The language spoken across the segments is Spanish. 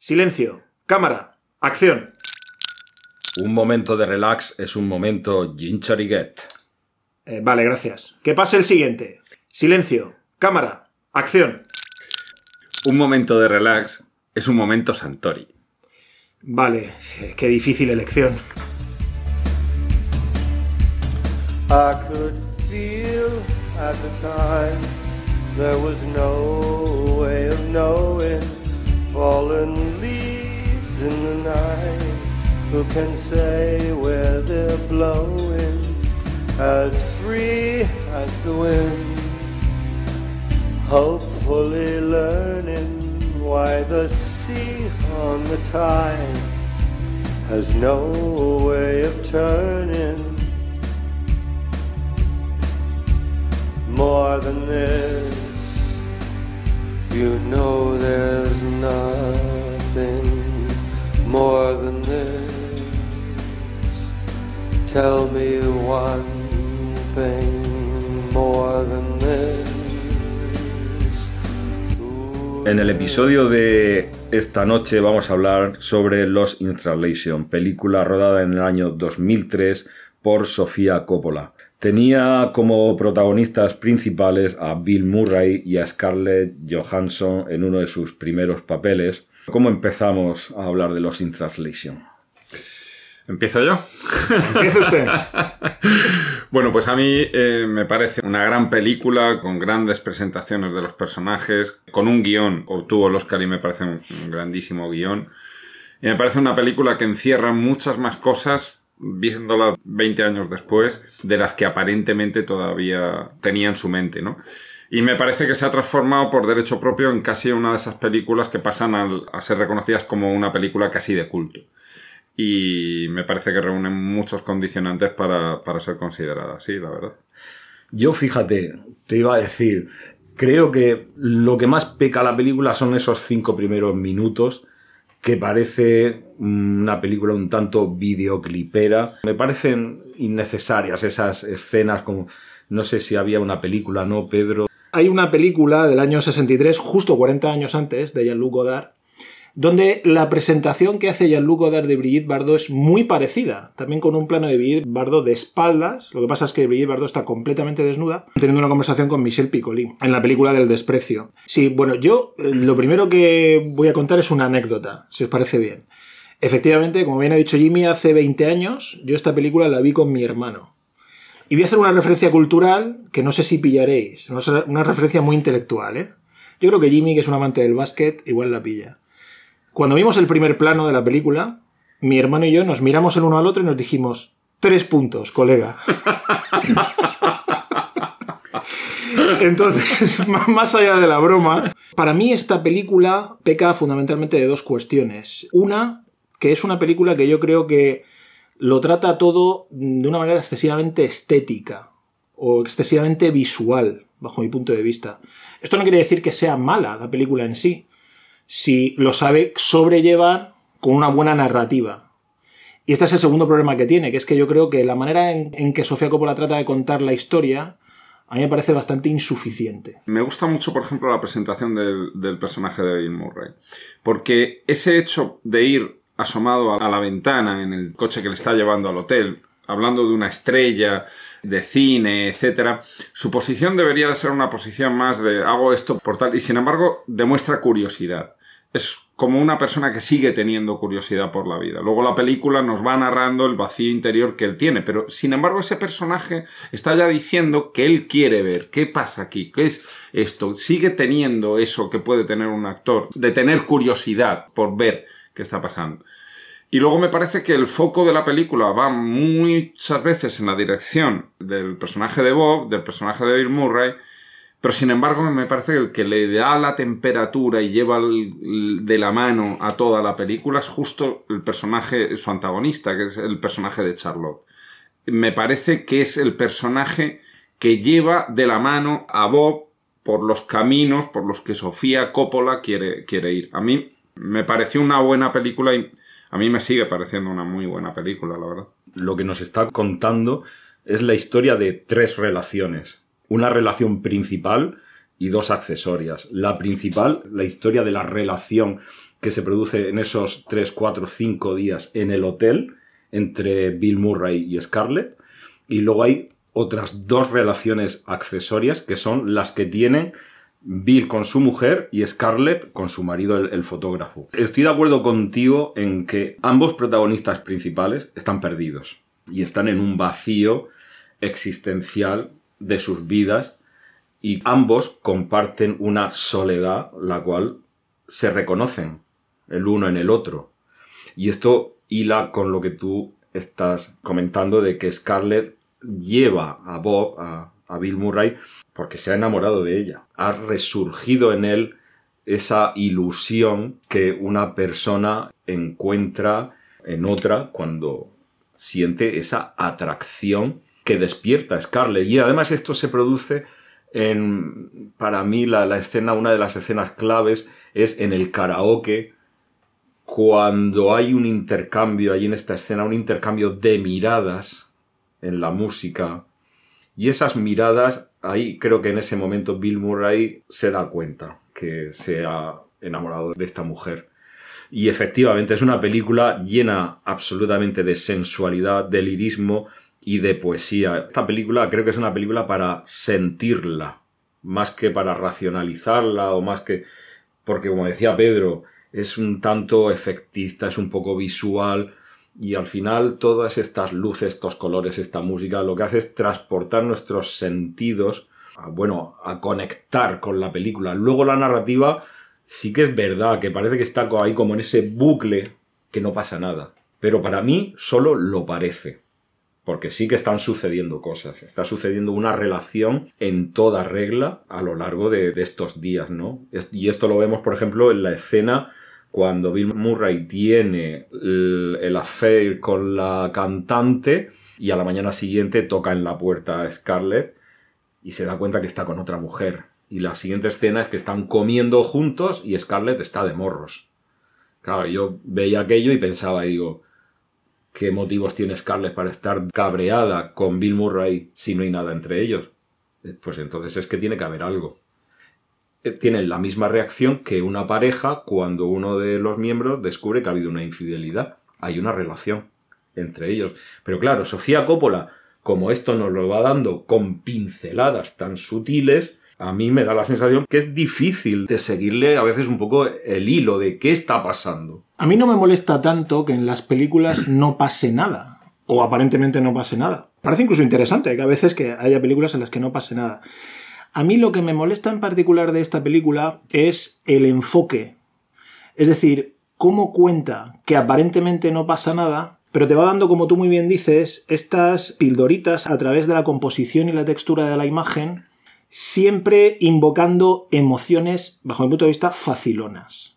Silencio. Cámara. Acción. Un momento de relax es un momento Ginchariget. Eh, vale, gracias. Que pase el siguiente. Silencio. Cámara. Acción. Un momento de relax es un momento Santori. Vale, eh, qué difícil elección. I could feel at the time there was no way of knowing fallen leaves in the night. Who can say where they're blowing as free as the wind? Hopefully learning why the sea on the tide has no way of turning. More than this, you know there's nothing more than this. Tell me one thing more than this. En el episodio de esta noche vamos a hablar sobre Los in Translation, película rodada en el año 2003 por Sofía Coppola. Tenía como protagonistas principales a Bill Murray y a Scarlett Johansson en uno de sus primeros papeles. ¿Cómo empezamos a hablar de Los in Translation? ¿Empiezo yo? Empieza usted. Bueno, pues a mí eh, me parece una gran película con grandes presentaciones de los personajes, con un guion, obtuvo el Oscar y me parece un, un grandísimo guion. Y me parece una película que encierra muchas más cosas, viéndola 20 años después, de las que aparentemente todavía tenía en su mente, ¿no? Y me parece que se ha transformado por derecho propio en casi una de esas películas que pasan a ser reconocidas como una película casi de culto. Y me parece que reúnen muchos condicionantes para, para ser considerada así, la verdad. Yo, fíjate, te iba a decir, creo que lo que más peca la película son esos cinco primeros minutos que parece una película un tanto videoclipera. Me parecen innecesarias esas escenas como... No sé si había una película, ¿no, Pedro? Hay una película del año 63, justo 40 años antes, de Jean-Luc Godard, donde la presentación que hace Jean-Luc de Brigitte Bardot es muy parecida, también con un plano de Brigitte Bardot de espaldas, lo que pasa es que Brigitte Bardot está completamente desnuda, teniendo una conversación con Michel Piccoli, en la película del desprecio. Sí, bueno, yo eh, lo primero que voy a contar es una anécdota, si os parece bien. Efectivamente, como bien ha dicho Jimmy, hace 20 años yo esta película la vi con mi hermano. Y voy a hacer una referencia cultural que no sé si pillaréis, una referencia muy intelectual, ¿eh? Yo creo que Jimmy, que es un amante del básquet, igual la pilla. Cuando vimos el primer plano de la película, mi hermano y yo nos miramos el uno al otro y nos dijimos, tres puntos, colega. Entonces, más allá de la broma, para mí esta película peca fundamentalmente de dos cuestiones. Una, que es una película que yo creo que lo trata todo de una manera excesivamente estética o excesivamente visual, bajo mi punto de vista. Esto no quiere decir que sea mala la película en sí, si lo sabe sobrellevar con una buena narrativa. Y este es el segundo problema que tiene, que es que yo creo que la manera en, que Sofía Coppola trata de contar la historia a mí me parece bastante insuficiente. Me gusta mucho, por ejemplo, la presentación del, del personaje de Bill Murray. Porque ese hecho de ir asomado a la ventana en el coche que le está llevando al hotel, hablando de una estrella de cine, etcétera, su posición debería de ser una posición más de hago esto por tal, y sin embargo demuestra curiosidad. Es como una persona que sigue teniendo curiosidad por la vida. Luego la película nos va narrando el vacío interior que él tiene, pero sin embargo ese personaje está ya diciendo que él quiere ver qué pasa aquí, qué es esto. Sigue teniendo eso que puede tener un actor, de tener curiosidad por ver qué está pasando. Y luego me parece que el foco de la película va muchas veces en la dirección del personaje de Bob, del personaje de Bill Murray, pero sin embargo me parece que el que le da la temperatura y lleva de la mano a toda la película es justo el personaje, su antagonista, que es el personaje de Charlotte. Me parece que es el personaje que lleva de la mano a Bob por los caminos por los que Sofía Coppola quiere, quiere ir. A mí me pareció una buena película y a mí me sigue pareciendo una muy buena película, la verdad. Lo que nos está contando es la historia de tres relaciones. Una relación principal y dos accesorias. La principal, la historia de la relación que se produce en esos 3, 4, 5 días en el hotel entre Bill Murray y Scarlett. Y luego hay otras dos relaciones accesorias que son las que tienen Bill con su mujer y Scarlett con su marido, el, fotógrafo. Estoy de acuerdo contigo en que ambos protagonistas principales están perdidos y están en un vacío existencial de sus vidas y ambos comparten una soledad la cual se reconocen el uno en el otro. Y esto hila con lo que tú estás comentando de que Scarlett lleva a Bob, a, a Bill Murray, porque se ha enamorado de ella. Ha resurgido en él esa ilusión que una persona encuentra en otra cuando siente esa atracción que despierta Scarlett. Y además esto se produce en, para mí, la, la, escena, una de las escenas claves es en el karaoke, cuando hay un intercambio, ahí en esta escena, un intercambio de miradas en la música. Y esas miradas, ahí creo que en ese momento Bill Murray se da cuenta que se ha enamorado de esta mujer. Y efectivamente es una película llena absolutamente de sensualidad, de lirismo y de poesía. Esta película creo que es una película para sentirla, más que para racionalizarla o más que... Porque como decía Pedro, es un tanto efectista, es un poco visual y al final todas estas luces, estos colores, esta música, lo que hace es transportar nuestros sentidos, a, bueno, a conectar con la película. Luego la narrativa sí que es verdad, que parece que está ahí como en ese bucle que no pasa nada. Pero para mí solo lo parece. Porque sí que están sucediendo cosas. Está sucediendo una relación en toda regla a lo largo de, de estos días, ¿no? Y esto lo vemos, por ejemplo, en la escena cuando Bill Murray tiene el, affair con la cantante y a la mañana siguiente toca en la puerta a Scarlett y se da cuenta que está con otra mujer. Y la siguiente escena es que están comiendo juntos y Scarlett está de morros. Claro, yo veía aquello y pensaba, digo, ¿qué motivos tiene Scarlett para estar cabreada con Bill Murray si no hay nada entre ellos? Pues entonces es que tiene que haber algo. Tienen la misma reacción que una pareja cuando uno de los miembros descubre que ha habido una infidelidad. Hay una relación entre ellos. Pero claro, Sofía Coppola, como esto nos lo va dando con pinceladas tan sutiles, a mí me da la sensación que es difícil de seguirle a veces un poco el hilo de qué está pasando. A mí no me molesta tanto que en las películas no pase nada, o aparentemente no pase nada. Parece incluso interesante que a veces que haya películas en las que no pase nada. A mí lo que me molesta en particular de esta película es el enfoque. Es decir, cómo cuenta que aparentemente no pasa nada, pero te va dando, como tú muy bien dices, estas pildoritas a través de la composición y la textura de la imagen siempre invocando emociones, bajo mi punto de vista, facilonas.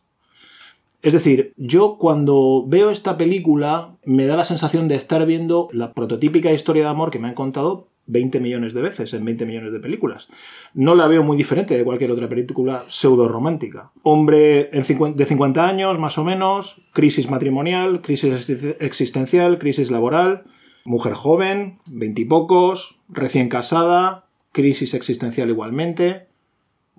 Es decir, yo cuando veo esta película me da la sensación de estar viendo la prototípica historia de amor que me han contado 20 millones de veces en 20 millones de películas. No la veo muy diferente de cualquier otra película pseudo romántica. Hombre de 50 años, más o menos, crisis matrimonial, crisis existencial, crisis laboral, mujer joven, veintipocos, recién casada, crisis existencial igualmente.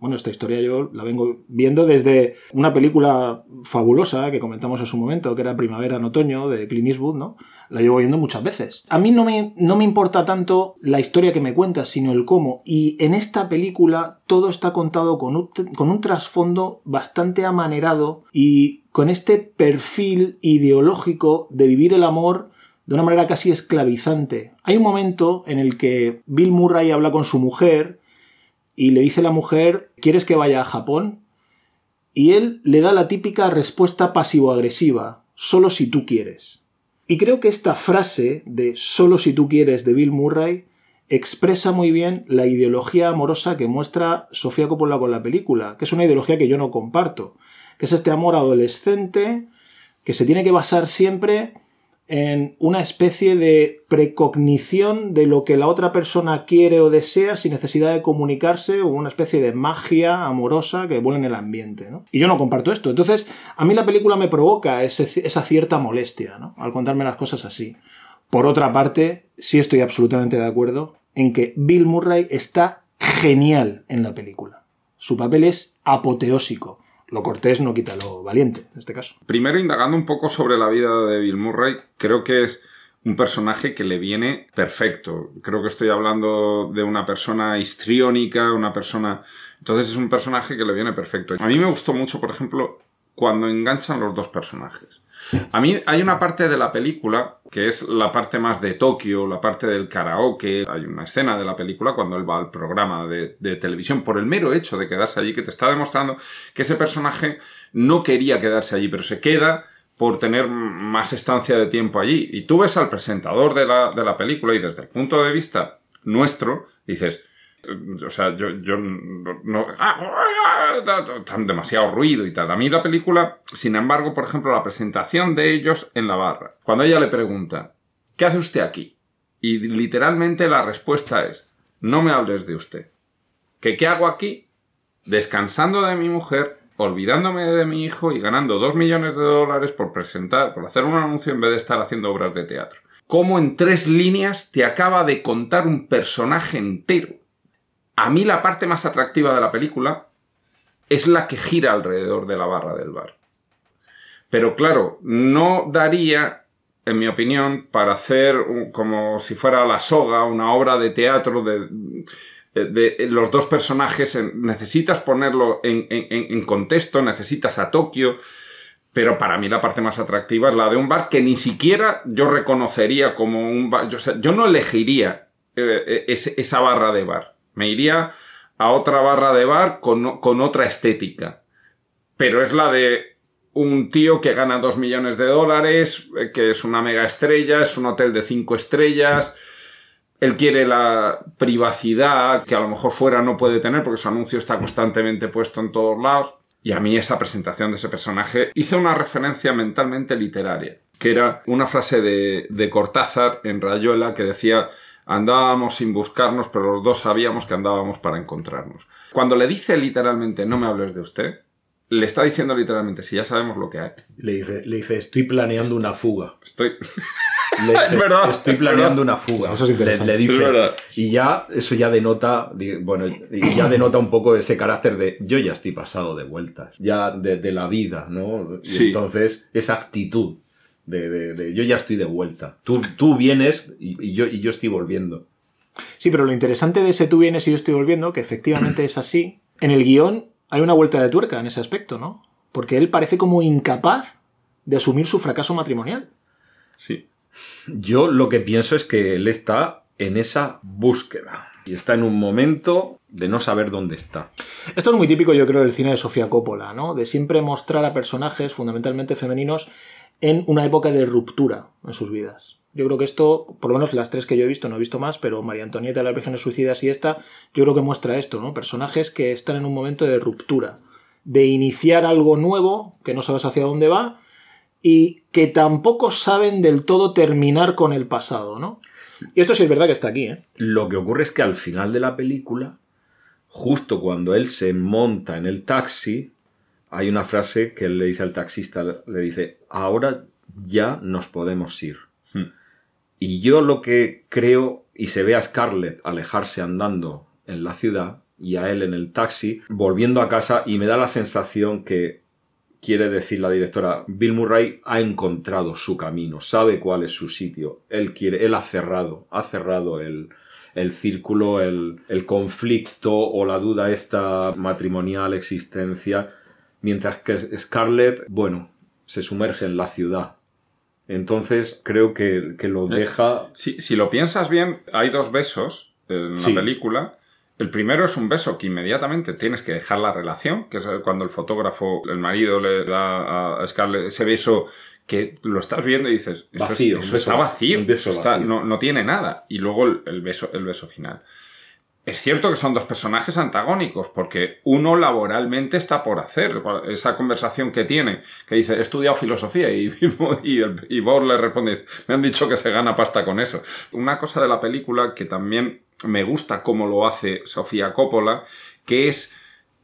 Bueno, esta historia yo la vengo viendo desde una película fabulosa que comentamos en su momento, que era Primavera en Otoño, de Clint Eastwood, ¿no? La llevo viendo muchas veces. A mí no me, no me importa tanto la historia que me cuentas, sino el cómo. Y en esta película todo está contado con un, con un trasfondo bastante amanerado y con este perfil ideológico de vivir el amor de una manera casi esclavizante. Hay un momento en el que Bill Murray habla con su mujer y le dice la mujer, ¿quieres que vaya a Japón? Y él le da la típica respuesta pasivo-agresiva, solo si tú quieres. Y creo que esta frase de solo si tú quieres de Bill Murray expresa muy bien la ideología amorosa que muestra Sofía Coppola con la película, que es una ideología que yo no comparto, que es este amor adolescente que se tiene que basar siempre en una especie de precognición de lo que la otra persona quiere o desea sin necesidad de comunicarse o una especie de magia amorosa que vuela en el ambiente. Y yo no comparto esto. Entonces, a mí la película me provoca esa cierta molestia ¿no? al contarme las cosas así. Por otra parte, sí estoy absolutamente de acuerdo en que Bill Murray está genial en la película. Su papel es apoteósico. Lo cortés no quita lo valiente, en este caso. Primero, indagando un poco sobre la vida de Bill Murray, creo que es un personaje que le viene perfecto. Creo que estoy hablando de una persona histriónica, una persona... Entonces es un personaje que le viene perfecto. A mí me gustó mucho, por ejemplo, cuando enganchan los dos personajes. A mí hay una parte de la película que es la parte más de Tokio, la parte del karaoke. Hay una escena de la película cuando él va al programa de, televisión por el mero hecho de quedarse allí, que te está demostrando que ese personaje no quería quedarse allí, pero se queda por tener más estancia de tiempo allí. Y tú ves al presentador de la, de la película y desde el punto de vista nuestro, dices, o sea, yo, yo no, tan demasiado ruido y tal. A mí la película, sin embargo, por ejemplo, la presentación de ellos en la barra, cuando ella le pregunta, ¿qué hace usted aquí? Y literalmente la respuesta es, no me hables de usted. ¿Que qué hago aquí? Descansando de mi mujer, olvidándome de mi hijo y ganando dos millones de dólares por presentar, por hacer un anuncio en vez de estar haciendo obras de teatro. Cómo en tres líneas te acaba de contar un personaje entero a mí la parte más atractiva de la película es la que gira alrededor de la barra del bar. Pero claro, no daría, en mi opinión, para hacer como si fuera la soga, una obra de teatro de, los dos personajes. necesitas ponerlo en, contexto, necesitas a Tokio. Pero para mí la parte más atractiva es la de un bar que ni siquiera yo reconocería como un bar. Yo, yo no elegiría eh, eh, esa barra de bar. Me iría a otra barra de bar con, con otra estética. Pero es la de un tío que gana dos millones de dólares, eh, que es una mega estrella, es un hotel de cinco estrellas. Él quiere la privacidad que a lo mejor fuera no puede tener porque su anuncio está constantemente puesto en todos lados. Y a mí esa presentación de ese personaje hizo una referencia mentalmente literaria, que era una frase de, de Cortázar en Rayuela que decía Andábamos sin buscarnos, pero los dos sabíamos que andábamos para encontrarnos. Cuando le dice literalmente no me hables de usted, le está diciendo literalmente si ya sabemos lo que hay. Le dice, le dice estoy planeando una fuga. Estoy... Le dice, estoy planeando una fuga. Eso es interesante. Le, dice, y ya, eso ya denota, bueno, ya denota un poco ese carácter de yo ya estoy pasado de vueltas, ya de, la vida, ¿no? Y entonces, esa actitud de, yo ya estoy de vuelta. Tú, tú vienes y, yo, y yo estoy volviendo. Sí, pero lo interesante de ese tú vienes y yo estoy volviendo, que efectivamente es así, en el guion hay una vuelta de tuerca en ese aspecto, ¿no? Porque él parece como incapaz de asumir su fracaso matrimonial. Sí. Yo lo que pienso es que él está en esa búsqueda. Y está en un momento de no saber dónde está. Esto es muy típico, yo creo, del cine de Sofía Coppola, ¿no? De siempre mostrar a personajes fundamentalmente femeninos en una época de ruptura en sus vidas. Yo creo que esto, por lo menos las tres que yo he visto, no he visto más, pero María Antonieta, las Vírgenes Suicidas y esta, yo creo que muestra esto, ¿no? Personajes que están en un momento de ruptura, de iniciar algo nuevo, que no sabes hacia dónde va, y que tampoco saben del todo terminar con el pasado, ¿no? Y esto sí es verdad que está aquí, ¿eh? Lo que ocurre es que al final de la película, justo cuando él se monta en el taxi, hay una frase que él le dice al taxista, le dice, ahora ya nos podemos ir. Hmm. Y yo lo que creo, y se ve a Scarlett alejarse andando en la ciudad y a él en el taxi, volviendo a casa, y me da la sensación que quiere decir la directora, Bill Murray ha encontrado su camino, sabe cuál es su sitio, él quiere, él ha cerrado, ha cerrado el, el círculo, el, el conflicto o la duda esta matrimonial existencia mientras que Scarlett, bueno, se sumerge en la ciudad. Entonces creo que, lo eh, deja... Si, si, lo piensas bien, hay dos besos en la película. El primero es un beso que inmediatamente tienes que dejar la relación, que es cuando el fotógrafo, el marido le da a Scarlett ese beso que lo estás viendo y dices, eso, vacío, eso está vacío, No, no, tiene nada. Y luego el, beso, el beso final. Es cierto que son dos personajes antagónicos, porque uno laboralmente está por hacer. Esa conversación que tiene, que dice, he estudiado filosofía, y, y, y le responde, me han dicho que se gana pasta con eso. Una cosa de la película que también me gusta cómo lo hace Sofía Coppola, que es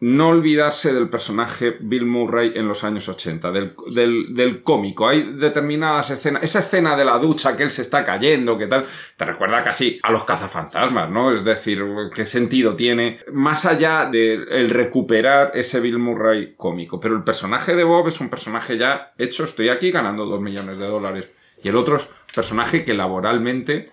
no olvidarse del personaje Bill Murray en los años 80, del, del, del cómico. Hay determinadas escenas, esa escena de la ducha que él se está cayendo, que tal, te recuerda casi a los cazafantasmas, ¿no? Es decir, ¿qué sentido tiene? Más allá de el recuperar ese Bill Murray cómico. Pero el personaje de Bob es un personaje ya hecho, estoy aquí ganando dos millones de dólares. Y el otro es un personaje que laboralmente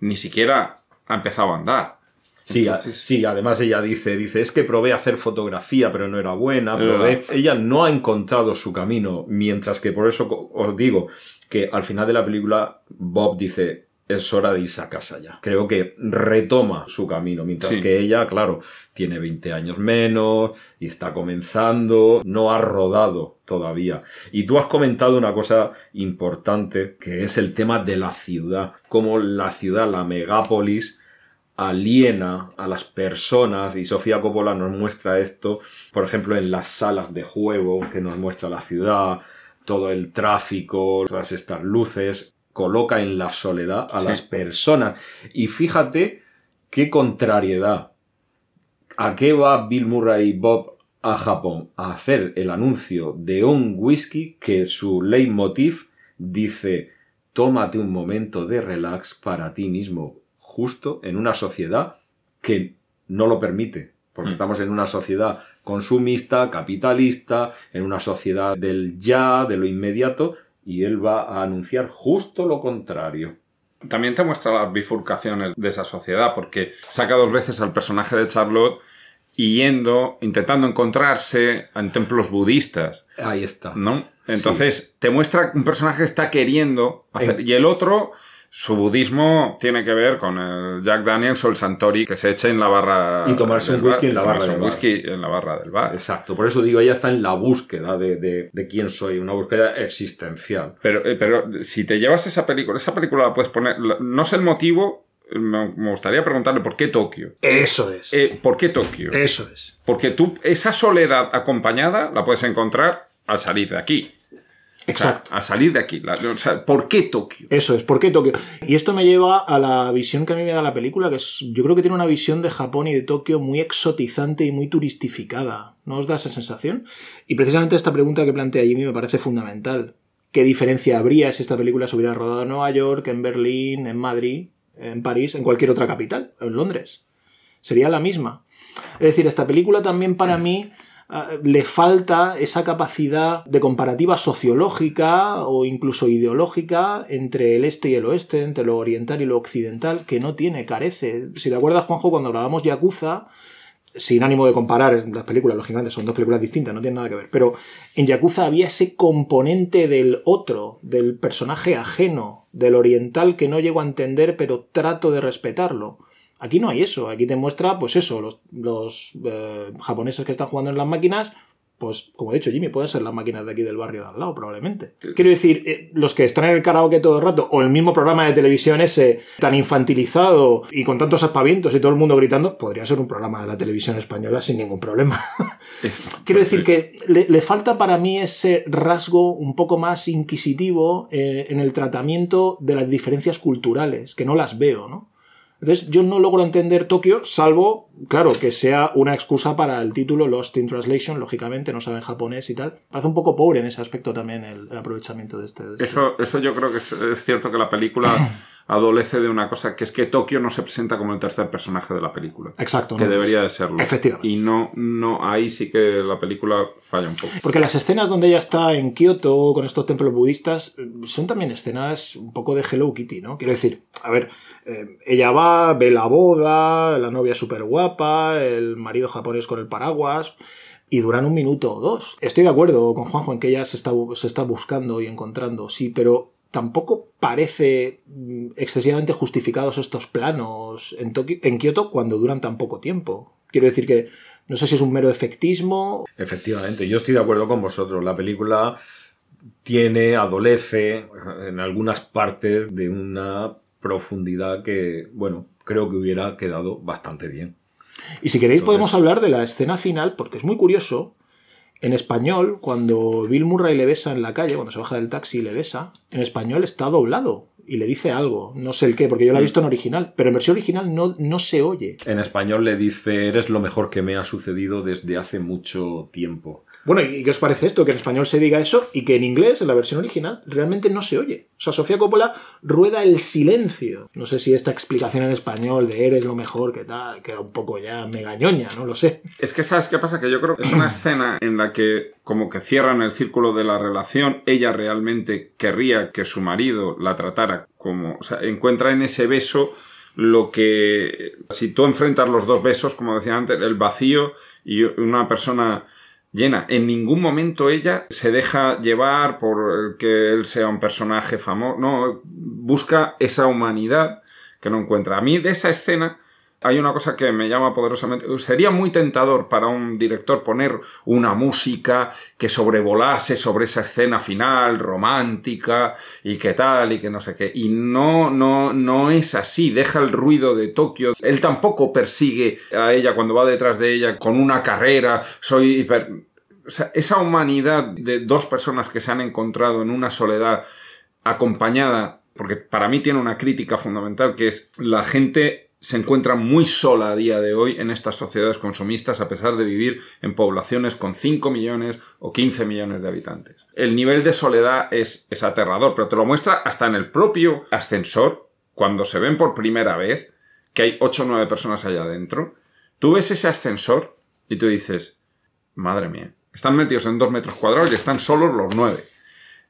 ni siquiera ha empezado a andar. Sí, a- sí, además ella dice, dice, es que probé a hacer fotografía, pero no era buena, probé. Ella no ha encontrado su camino, mientras que por eso os digo que al final de la película Bob dice, es hora de irse a casa ya. Creo que retoma su camino, mientras Sí. que ella, claro, tiene 20 años menos y está comenzando, no ha rodado todavía. Y tú has comentado una cosa importante, que es el tema de la ciudad, como la ciudad, la megápolis, aliena a las personas y Sofía Coppola nos muestra esto, por ejemplo, en las salas de juego que nos muestra la ciudad, todo el tráfico, todas estas luces, coloca en la soledad a Sí. las personas. Y fíjate qué contrariedad. ¿A qué va Bill Murray y Bob a Japón? A hacer el anuncio de un whisky que su leitmotiv dice tómate un momento de relax para ti mismo, justo en una sociedad que no lo permite. Porque Mm. estamos en una sociedad consumista, capitalista, en una sociedad del ya, de lo inmediato, y él va a anunciar justo lo contrario. También te muestra las bifurcaciones de esa sociedad, porque saca dos veces al personaje de Charlotte yendo, intentando encontrarse en templos budistas, Ahí está. ¿no? Entonces, te muestra un personaje que está queriendo hacer. Y el otro, su budismo tiene que ver con el Jack Daniels o el Santori que se echa en la barra. Y tomarse del un whisky bar, en la barra tomarse del un bar. whisky en la barra del bar. Exacto, por eso digo, ella está en la búsqueda de, de- de quién soy, una búsqueda existencial. Pero, eh, pero si te llevas esa película, esa película la puedes poner. No sé el motivo, me, me gustaría preguntarle por qué Tokio. Eso es. Eh, ¿Por qué Tokio? Eso es. Porque tú, esa soledad acompañada la puedes encontrar al salir de aquí. O sea, Exacto. al salir de aquí. La- o sea, ¿Por qué Tokio? Eso es, ¿por qué Tokio? Y esto me lleva a la visión que a mí me da la película, que es, yo creo que tiene una visión de Japón y de Tokio muy exotizante y muy turistificada. ¿No os da esa sensación? Y precisamente esta pregunta que plantea Jimmy me parece fundamental. ¿Qué diferencia habría si esta película se hubiera rodado en Nueva York, en Berlín, en Madrid, en París, en cualquier otra capital, en Londres? Sería la misma. Es decir, esta película también para mí le falta esa capacidad de comparativa sociológica o incluso ideológica entre el este y el oeste, entre lo oriental y lo occidental, que no tiene, carece. Si te acuerdas, Juanjo, cuando grabamos Yakuza, sin ánimo de comparar las películas, lógicamente son dos películas distintas, no tienen nada que ver, pero en Yakuza había ese componente del otro, del personaje ajeno, del oriental que no llego a entender, pero trato de respetarlo. Aquí no hay eso, aquí te muestra, pues eso, los, los, eh, japoneses que están jugando en las máquinas, pues como he dicho Jimmy, pueden ser las máquinas de aquí del barrio de al lado, probablemente. Quiero decir, eh, los que están en el karaoke todo el rato, o el mismo programa de televisión ese tan infantilizado y con tantos aspavientos y todo el mundo gritando, podría ser un programa de la televisión española sin ningún problema. Quiero decir que le, le falta para mí ese rasgo un poco más inquisitivo eh, en el tratamiento de las diferencias culturales, que no las veo, ¿no? Entonces yo no logro entender Tokio, salvo, claro, que sea una excusa para el título Lost in Translation, lógicamente, no saben japonés y tal. Parece un poco pobre en ese aspecto también el, el aprovechamiento de este. de este- Eso, eso yo creo que es, es cierto que la película adolece de una cosa, que es que Tokio no se presenta como el tercer personaje de la película. Exacto. Que ¿no? debería de serlo. Efectivamente. Y no, no, ahí sí que la película falla un poco. Porque las escenas donde ella está en Kioto con estos templos budistas eh, son también escenas un poco de Hello Kitty, ¿no? Quiero decir, a ver, eh, ella va, ve la boda, la novia súper guapa, el marido japonés con el paraguas. Y duran un minuto o dos. Estoy de acuerdo con Juanjo en que ella se está, se está buscando y encontrando, sí, pero tampoco parece mm, excesivamente justificados estos planos en, Tokio, en Kioto cuando duran tan poco tiempo. Quiero decir que no sé si es un mero efectismo Efectivamente, yo estoy de acuerdo con vosotros. La película tiene, adolece en algunas partes de una profundidad que, bueno, creo que hubiera quedado bastante bien. Y si queréis Entonces- podemos hablar de la escena final, porque es muy curioso. En español, cuando Bill Murray le besa en la calle, cuando se baja del taxi y le besa, en español está doblado. Y le dice algo, no sé el qué, porque yo la he visto en original, pero en versión original no, no se oye. En español le dice, eres lo mejor que me ha sucedido desde hace mucho tiempo. Bueno, ¿y qué os parece esto? Que en español se diga eso y que en inglés, en la versión original, realmente no se oye. O sea, Sofía Coppola rueda el silencio. No sé si esta explicación en español de eres lo mejor, que tal, queda un poco ya megañoña, no lo sé. Es que, ¿sabes qué pasa? Que yo creo que es una escena en la que como que cierran el círculo de la relación, ella realmente querría que su marido la tratara como, encuentra en ese beso lo que, si tú enfrentas los dos besos, como decía antes, el vacío y una persona llena. En ningún momento ella se deja llevar por que él sea un personaje famoso. No, busca esa humanidad que no encuentra. A mí de esa escena hay una cosa que me llama poderosamente. Sería muy tentador para un director poner una música que sobrevolase sobre esa escena final romántica y que tal y que no sé qué. Y no, no, no es así. Deja el ruido de Tokio. Él tampoco persigue a ella cuando va detrás de ella con una carrera. Soy hiper. O sea, esa humanidad de dos personas que se han encontrado en una soledad acompañada, porque para mí tiene una crítica fundamental que es la gente se encuentra muy sola a día de hoy en estas sociedades consumistas a pesar de vivir en poblaciones con 5 millones o 15 millones de habitantes. El nivel de soledad es, es aterrador, pero te lo muestra hasta en el propio ascensor, cuando se ven por primera vez que hay 8 o 9 personas allá adentro. Tú ves ese ascensor y tú dices, madre mía, están metidos en 2 metros cuadrados y están solos los 9.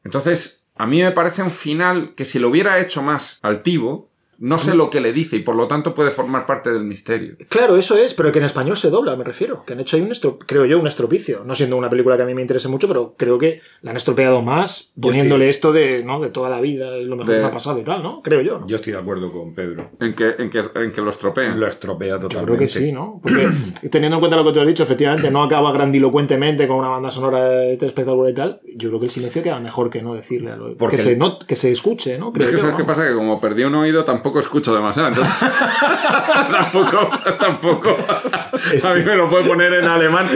Entonces, a mí me parece un final que si lo hubiera hecho más altivo, no sé lo que le dice y por lo tanto puede formar parte del misterio. Claro, eso es, pero que en español se dobla, me refiero. Que han hecho ahí un estro- creo yo, un estropicio. No siendo una película que a mí me interese mucho, pero creo que la han estropeado más poniéndole esto de, ¿no? de toda la vida, es lo mejor De- que me ha pasado y tal, ¿no? Creo yo, ¿no? Yo estoy de acuerdo con Pedro. En que, en que, en que lo estropean. Lo estropea Yo totalmente. creo que sí, ¿no? Porque teniendo en cuenta lo que te has dicho, efectivamente no acaba grandilocuentemente con una banda sonora espectacular y tal. Yo creo que el silencio queda mejor que no decirle a lo Porque que, se not- que se escuche, ¿no? Es Creo que yo, sabes ¿no? qué pasa que como perdí un oído tampoco escucho demasiado, entonces tampoco, tampoco a mí me lo puede poner en alemán.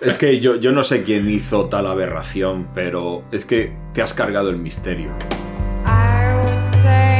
Es que yo, yo no sé quién hizo tal aberración, pero es que te has cargado el misterio. I would say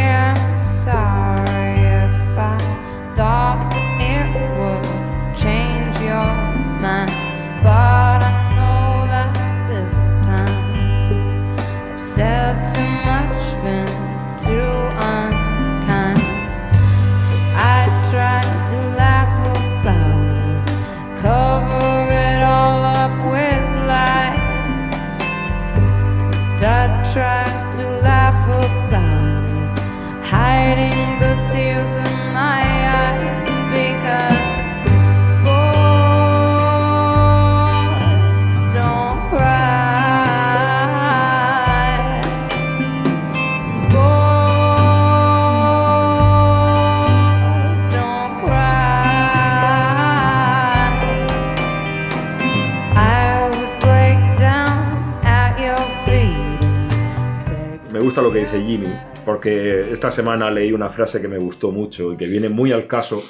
que dice Jimmy, porque esta semana leí una frase que me gustó mucho y que viene muy al caso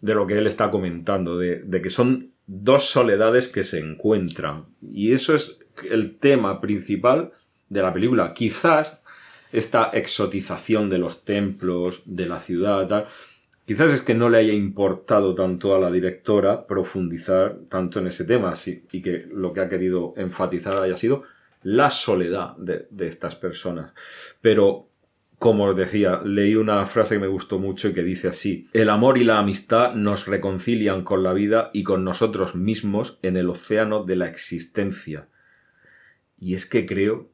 de lo que él está comentando, de, de que son dos soledades que se encuentran. Y eso es el tema principal de la película. Quizás esta exotización de los templos, de la ciudad, tal, quizás es que no le haya importado tanto a la directora profundizar tanto en ese tema y que lo que ha querido enfatizar haya sido la soledad de, estas personas. Pero, como os decía, leí una frase que me gustó mucho y que dice así, el amor y la amistad nos reconcilian con la vida y con nosotros mismos en el océano de la existencia. Y es que creo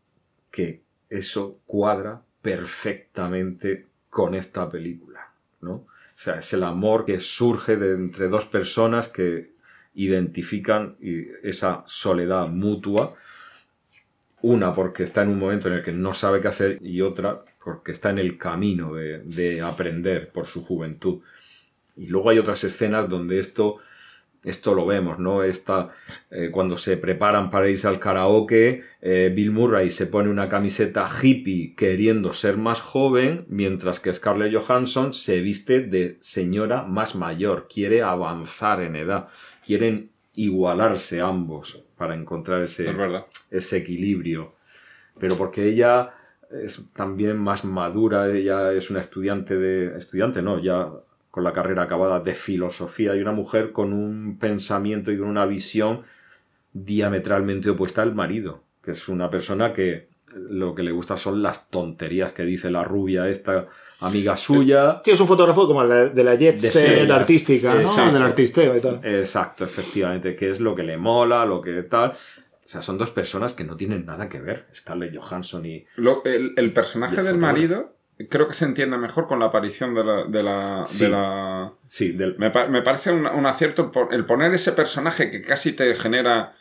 que eso cuadra perfectamente con esta película, ¿no? O sea, es el amor que surge de entre dos personas que identifican esa soledad mutua una porque está en un momento en el que no sabe qué hacer y otra porque está en el camino de, de aprender por su juventud. Y luego hay otras escenas donde esto, esto lo vemos, ¿no? Esta, eh, cuando se preparan para irse al karaoke, eh, Bill Murray se pone una camiseta hippie queriendo ser más joven, mientras que Scarlett Johansson se viste de señora más mayor, quiere avanzar en edad, quieren igualarse ambos para encontrar ese, Es verdad. ese equilibrio. Pero porque ella es también más madura, ella es una estudiante de... estudiante, no, ya con la carrera acabada de filosofía y una mujer con un pensamiento y con una visión diametralmente opuesta al marido, que es una persona que lo que le gusta son las tonterías que dice la rubia esta amiga suya. Sí, es un fotógrafo como la de la jet De set artística, ¿no? Exacto. Del artisteo y tal. Exacto, efectivamente, que es lo que le mola, lo que tal. O sea, son dos personas que no tienen nada que ver, Scarlett Johansson y... Lo- el, el personaje Y el del fotógrafo. marido creo que se entiende mejor con la aparición de la... De la, Sí. de la- Sí, del... me, pa- me parece un, un acierto el poner ese personaje que casi te genera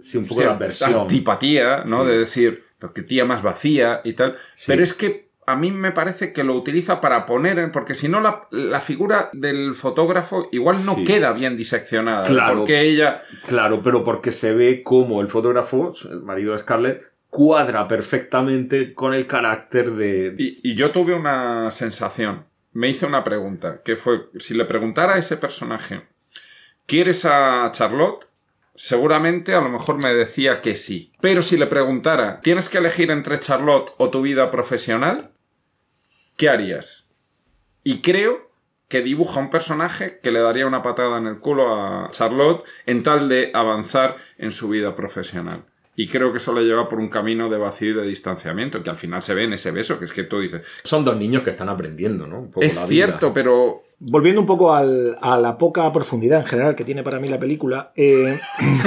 sí, un poco de antipatía, ¿no? Sí. De decir, pero qué tía más vacía y tal. Sí. Pero es que a mí me parece que lo utiliza para poner, en- porque si no la, la figura del fotógrafo igual no Sí. queda bien diseccionada. Claro. Porque ella... Claro, pero porque se ve como el fotógrafo, el marido de Scarlett, cuadra perfectamente con el carácter de... Y, y yo tuve una sensación. Me hice una pregunta, que fue, si le preguntara a ese personaje, ¿quieres a Charlotte? Seguramente a lo mejor me decía que sí. Pero si le preguntara, ¿tienes que elegir entre Charlotte o tu vida profesional? ¿Qué harías? Y creo que dibuja un personaje que le daría una patada en el culo a Charlotte en tal de avanzar en su vida profesional. Y creo que eso le lleva por un camino de vacío y de distanciamiento, que al final se ve en ese beso, que es que tú dices, Son dos niños que están aprendiendo, ¿no? Un poco es la vida. cierto, pero Volviendo un poco al- a la poca profundidad en general que tiene para mí la película. eh,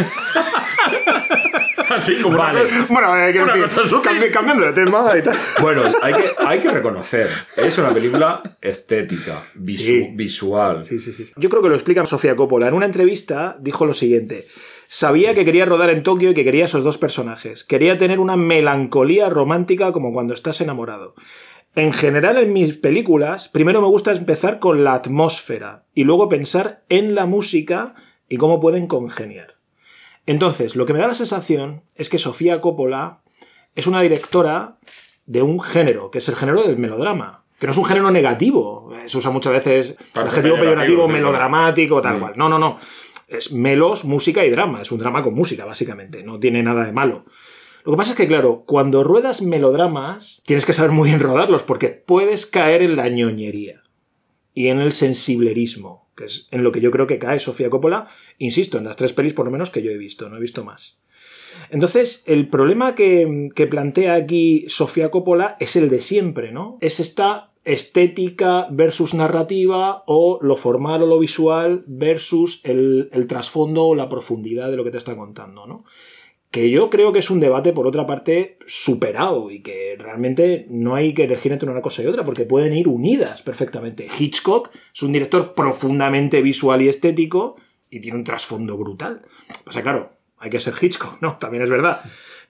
Así como vale. Bueno, eh, quiero Una decir, cosa sutil. cambi- cambiando de tema y tal. Bueno, hay que, hay que reconocer, es una película estética, visu- Sí. visual. Sí, sí, sí. Yo creo que lo explica Sofía Coppola. En una entrevista dijo lo siguiente. Sabía que quería rodar en Tokio y que quería esos dos personajes. Quería tener una melancolía romántica como cuando estás enamorado. En general en mis películas, primero me gusta empezar con la atmósfera y luego pensar en la música y cómo pueden congeniar. Entonces, lo que me da la sensación es que Sofía Coppola es una directora de un género, que es el género del melodrama. Que no es un género negativo. Se usa muchas veces el adjetivo peyorativo, melodramático, tal Mm. cual. No, no, no. Es melos, música y drama. Es un drama con música, básicamente. No tiene nada de malo. Lo que pasa es que, claro, cuando ruedas melodramas, tienes que saber muy bien rodarlos, porque puedes caer en la ñoñería y en el sensiblerismo, que es en lo que yo creo que cae Sofía Coppola, insisto, en las tres pelis por lo menos que yo he visto, no he visto más. Entonces, el problema que, que plantea aquí Sofía Coppola es el de siempre, ¿no? Es esta estética versus narrativa o lo formal o lo visual versus el, el trasfondo o la profundidad de lo que te está contando, ¿no? Que yo creo que es un debate, por otra parte, superado y que realmente no hay que elegir entre una cosa y otra, porque pueden ir unidas perfectamente. Hitchcock es un director profundamente visual y estético y tiene un trasfondo brutal. O sea, claro, hay que ser Hitchcock, ¿no? También es verdad.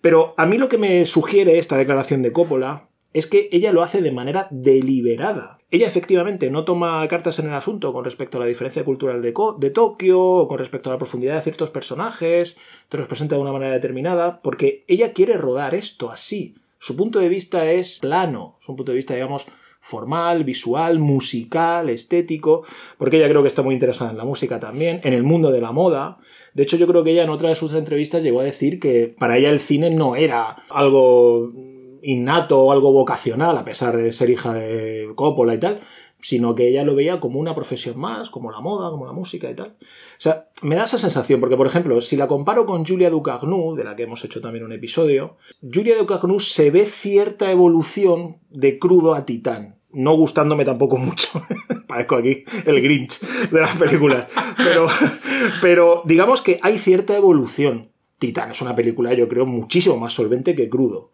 Pero a mí lo que me sugiere esta declaración de Coppola es que ella lo hace de manera deliberada. Ella efectivamente no toma cartas en el asunto con respecto a la diferencia cultural de, de Tokio, o con respecto a la profundidad de ciertos personajes, te los presenta de una manera determinada, porque ella quiere rodar esto así. Su punto de vista es plano, es un punto de vista, digamos, formal, visual, musical, estético, porque ella creo que está muy interesada en la música también, en el mundo de la moda. De hecho, yo creo que ella en otra de sus entrevistas llegó a decir que para ella el cine no era algo innato o algo vocacional, a pesar de ser hija de Coppola y tal, sino que ella lo veía como una profesión más, como la moda, como la música y tal. O sea, me da esa sensación, porque por ejemplo, si la comparo con Julia Ducagnu, de la que hemos hecho también un episodio, Julia Ducagnu se ve cierta evolución de crudo a titán. No gustándome tampoco mucho. Parezco aquí el Grinch de las películas. Pero, pero digamos que hay cierta evolución. Titán es una película, yo creo, muchísimo más solvente que crudo.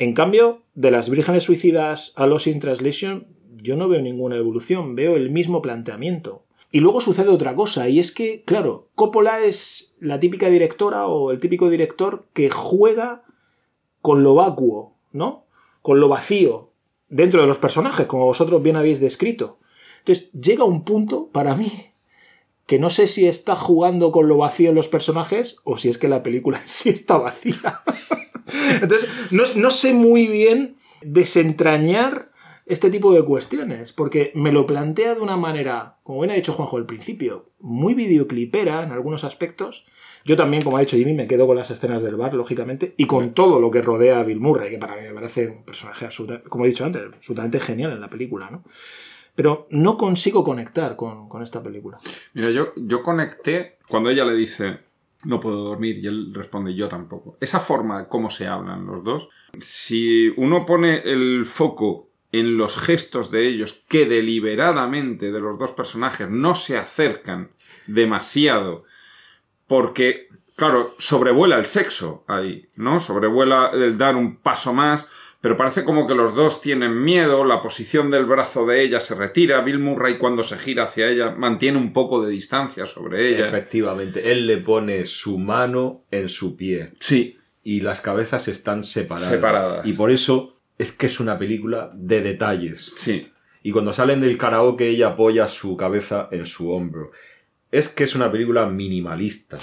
En cambio, de las vírgenes suicidas a Lost in Translation, yo no veo ninguna evolución, veo el mismo planteamiento. Y luego sucede otra cosa, y es que, claro, Coppola es la típica directora o el típico director que juega con lo vacuo, ¿no? Con lo vacío, dentro de los personajes, como vosotros bien habéis descrito. Entonces, llega un punto, para mí, que no sé si está jugando con lo vacío en los personajes o si es que la película en sí está vacía. Entonces, no, no sé muy bien desentrañar este tipo de cuestiones, porque me lo plantea de una manera, como bien ha dicho Juanjo al principio, muy videoclipera en algunos aspectos. Yo también, como ha dicho Jimmy, me quedo con las escenas del bar, lógicamente, y con todo lo que rodea a Bill Murray, que para mí me parece un personaje absoluta- como he dicho antes, absolutamente genial en la película, ¿no? Pero no consigo conectar con, con esta película. Mira, yo, yo conecté cuando ella le dice no puedo dormir y él responde yo tampoco. Esa forma como se hablan los dos, si uno pone el foco en los gestos de ellos que deliberadamente de los dos personajes no se acercan demasiado porque, claro, sobrevuela el sexo ahí, ¿no? Sobrevuela el dar un paso más, pero parece como que los dos tienen miedo, la posición del brazo de ella se retira, Bill Murray cuando se gira hacia ella mantiene un poco de distancia sobre ella. Efectivamente, él le pone su mano en su pie Sí, y las cabezas están separadas. Separadas. Y por eso es que es una película de detalles. sí. Y cuando salen del karaoke ella apoya su cabeza en su hombro. Es que es una película minimalista.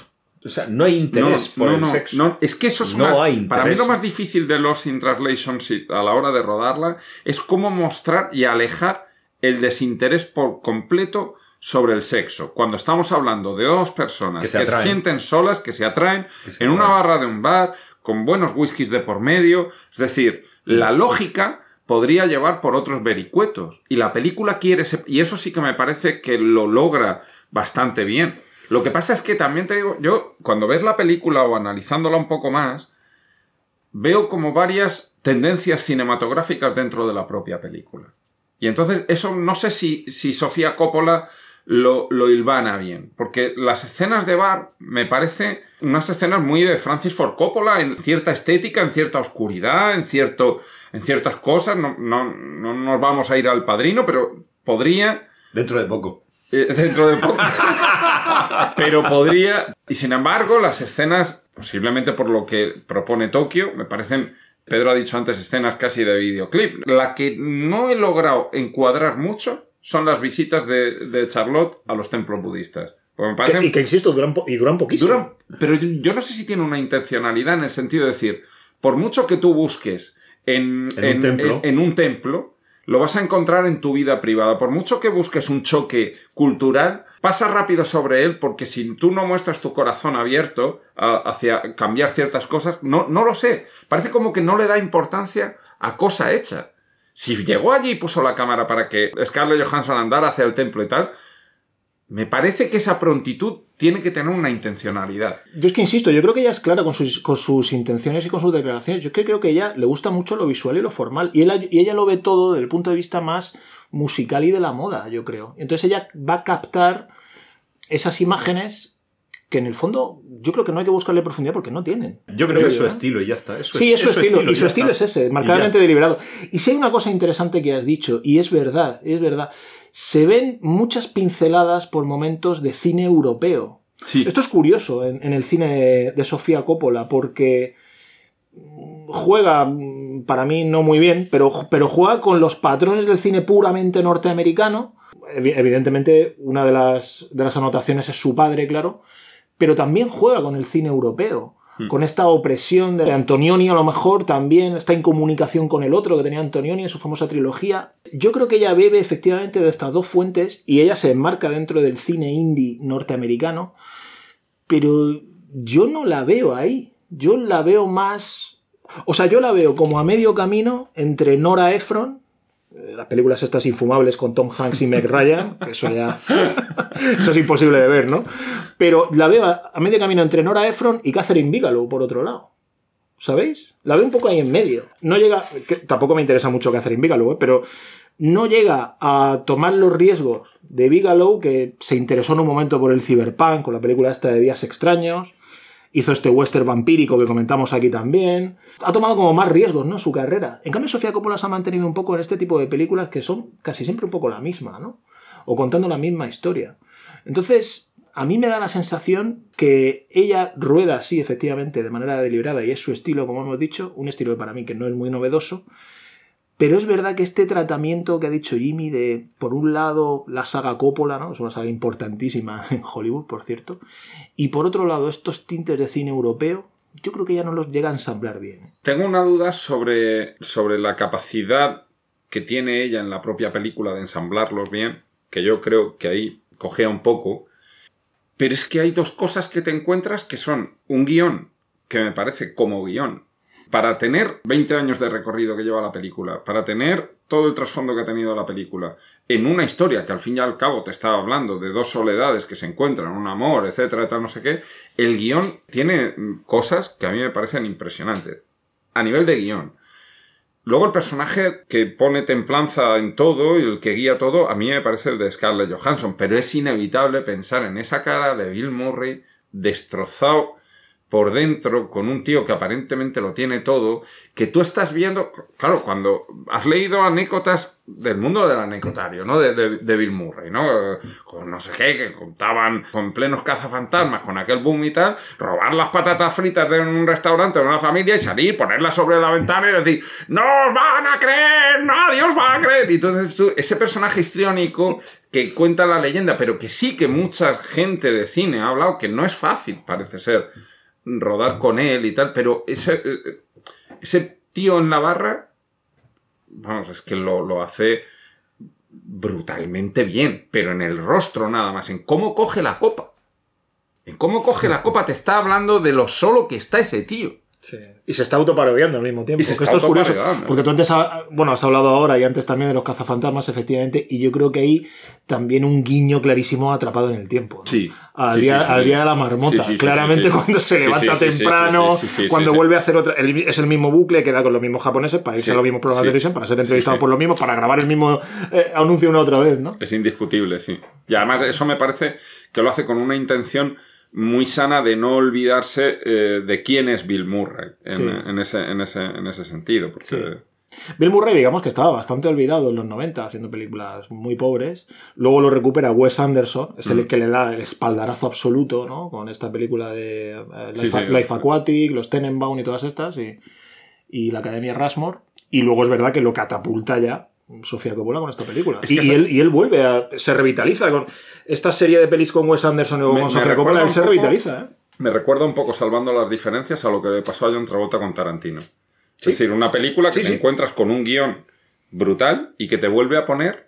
O sea, no hay interés por el sexo. no, es que eso es No una- hay Para mí lo más difícil de Lost in Translation a la hora de rodarla es cómo mostrar y alejar el desinterés por completo sobre el sexo. Cuando estamos hablando de dos personas Que que se sienten solas, que se atraen Que se en una barra de un bar, con buenos whiskies de por medio. Es decir, la lógica podría llevar por otros vericuetos. Y la película quiere... ese- Y eso sí que me parece que lo logra bastante bien. Lo que pasa es que también te digo, yo cuando ves la película o analizándola un poco más, veo como varias tendencias cinematográficas dentro de la propia película. Y entonces eso no sé si, si Sofía Coppola lo, lo hilvana bien, porque las escenas de bar me parece unas escenas muy de Francis Ford Coppola en cierta estética, en cierta oscuridad, en, cierto, en ciertas cosas. No, no, no nos vamos a ir al padrino, pero podría Dentro de poco. eh, dentro de poco. Pero podría. Y sin embargo, las escenas, posiblemente por lo que propone Tokio, me parecen. Pedro ha dicho antes escenas casi de videoclip. La que no he logrado encuadrar mucho son las visitas de, de Charlotte a los templos budistas. Porque me parecen Que- y que, insisto, duran, y duran poquísimo. Duran- pero yo, yo no sé si tiene una intencionalidad en el sentido de decir, por mucho que tú busques en, En un templo. en- en un templo, lo vas a encontrar en tu vida privada. Por mucho que busques un choque cultural, pasa rápido sobre él porque si tú no muestras tu corazón abierto hacia cambiar ciertas cosas, no, no lo sé. Parece como que no le da importancia a cosa hecha. Si llegó allí y puso la cámara para que Scarlett Johansson andara hacia el templo y tal, me parece que esa prontitud tiene que tener una intencionalidad. Yo es que insisto, yo creo que ella es clara con sus, con sus intenciones y con sus declaraciones. Yo que creo que ella le gusta mucho lo visual y lo formal. Y ella lo ve todo desde el punto de vista más musical y de la moda, yo creo. Entonces ella va a captar esas imágenes que en el fondo yo creo que no hay que buscarle profundidad porque no tienen. Yo creo que es su ¿eh? estilo y ya está. Es su- Sí, es su estilo, y su estilo está. es ese, marcadamente deliberado. Y si hay una cosa interesante que has dicho, y es verdad, es verdad, se ven muchas pinceladas por momentos de cine europeo. Sí. Esto es curioso en, en el cine de, de Sofía Coppola, porque juega, mm, para mí no muy bien, pero, pero juega con los patrones del cine puramente norteamericano. Evi- Evidentemente, una de las, de las anotaciones es su padre, claro, pero también juega con el cine europeo. Con esta opresión de Antonioni, a lo mejor también esta incomunicación con el otro que tenía Antonioni en su famosa trilogía. Yo creo que ella bebe efectivamente de estas dos fuentes y ella se enmarca dentro del cine indie norteamericano, pero yo no la veo ahí. Yo la veo más. O sea, yo la veo como a medio camino entre Nora Ephron, eh, las películas estas infumables con Tom Hanks y Meg Ryan, que eso ya. eso es imposible de ver, ¿no? Pero la veo a, a medio camino entre Nora Ephron y Catherine Bigelow, por otro lado. ¿Sabéis? La veo un poco ahí en medio. No llega. que tampoco me interesa mucho Catherine Bigelow, ¿eh? pero no llega a tomar los riesgos de Bigelow, que se interesó en un momento por el cyberpunk, con la película esta de Días Extraños. Hizo este western vampírico que comentamos aquí también. Ha tomado como más riesgos, ¿no? Su carrera. En cambio, Sofía Coppola se ha mantenido un poco en este tipo de películas que son casi siempre un poco la misma, ¿no? O contando la misma historia. Entonces, a mí me da la sensación que ella rueda, sí, efectivamente, de manera deliberada, y es su estilo, como hemos dicho, un estilo para mí que no es muy novedoso, pero es verdad que este tratamiento que ha dicho Jimmy de, por un lado, la saga Coppola, ¿no? Es una saga importantísima en Hollywood, por cierto. Y por otro lado, estos tintes de cine europeo, yo creo que ya no los llega a ensamblar bien. Tengo una duda sobre, sobre la capacidad que tiene ella en la propia película de ensamblarlos bien, que yo creo que ahí cogea un poco. Pero es que hay dos cosas que te encuentras que son un guion, que me parece como guion, para tener 20 años de recorrido que lleva la película, para tener todo el trasfondo que ha tenido la película, en una historia que al fin y al cabo te estaba hablando de dos soledades que se encuentran, un amor, etcétera, tal, no sé qué, el guion tiene mm, cosas que a mí me parecen impresionantes. A nivel de guion. Luego el personaje que pone templanza en todo y el que guía todo, a mí me parece el de Scarlett Johansson, pero es inevitable pensar en esa cara de Bill Murray destrozado por dentro con un tío que aparentemente lo tiene todo, que tú estás viendo, claro, cuando has leído anécdotas del mundo del anecdotario, ¿no? De, de- de Bill Murray, ¿no? Con no sé qué, que contaban con plenos cazafantasmas, con aquel boom y tal, robar las patatas fritas de un restaurante de una familia y salir, ponerlas sobre la ventana y decir, ¡No os van a creer! ¡Nadie os va a creer! Y entonces ese personaje histriónico que cuenta la leyenda, pero que sí que mucha gente de cine ha hablado que no es fácil, parece ser rodar con él y tal, pero ese, eh, ese tío en la barra, vamos, es que lo, lo hace brutalmente bien, pero en el rostro nada más, en cómo coge la copa. En cómo coge la copa te está hablando de lo solo que está ese tío. Sí. Y se está autoparodiando al mismo tiempo. Y se que está esto es curioso. autoparodiando. Porque tú antes, ha- bueno, has hablado ahora y antes también de los cazafantasmas, efectivamente, y yo creo que hay también un guiño clarísimo atrapado en el tiempo. ¿no? Sí. Al, Sí, día, sí, sí, al día de la marmota. Sí, sí, sí, Claramente sí, sí. cuando se levanta temprano, cuando vuelve a hacer otra. el- es el mismo bucle, queda con los mismos japoneses para irse Sí, a los mismos programas sí. de televisión, para ser entrevistado Sí, sí. por los mismos, para grabar el mismo eh, anuncio una otra vez, ¿no? Es indiscutible, sí. Y además eso me parece que lo hace con una intención muy sana de no olvidarse eh, de quién es Bill Murray en, Sí. en ese, en, ese, en ese sentido. Porque, Sí. Bill Murray, digamos que estaba bastante olvidado en los 90, haciendo películas muy pobres. Luego lo recupera Wes Anderson, es Mm. el que le da el espaldarazo absoluto, ¿no? Con esta película de eh, Life, sí. Life Aquatic, los Tenenbaum y todas estas, y, y la Academia Rushmore. Y luego es verdad que lo catapulta ya Sofía Coppola con esta película. Es y, que y esa- él, y él vuelve a. se revitaliza con esta serie de pelis con Wes Anderson y luego Me- con Sofía Coppola, él se poco- revitaliza, ¿eh? Me recuerda un poco, salvando las diferencias, a lo que le pasó a John Travolta con Tarantino. Sí. Es decir, una película que Sí, te sí. encuentras con un guion brutal y que te vuelve a poner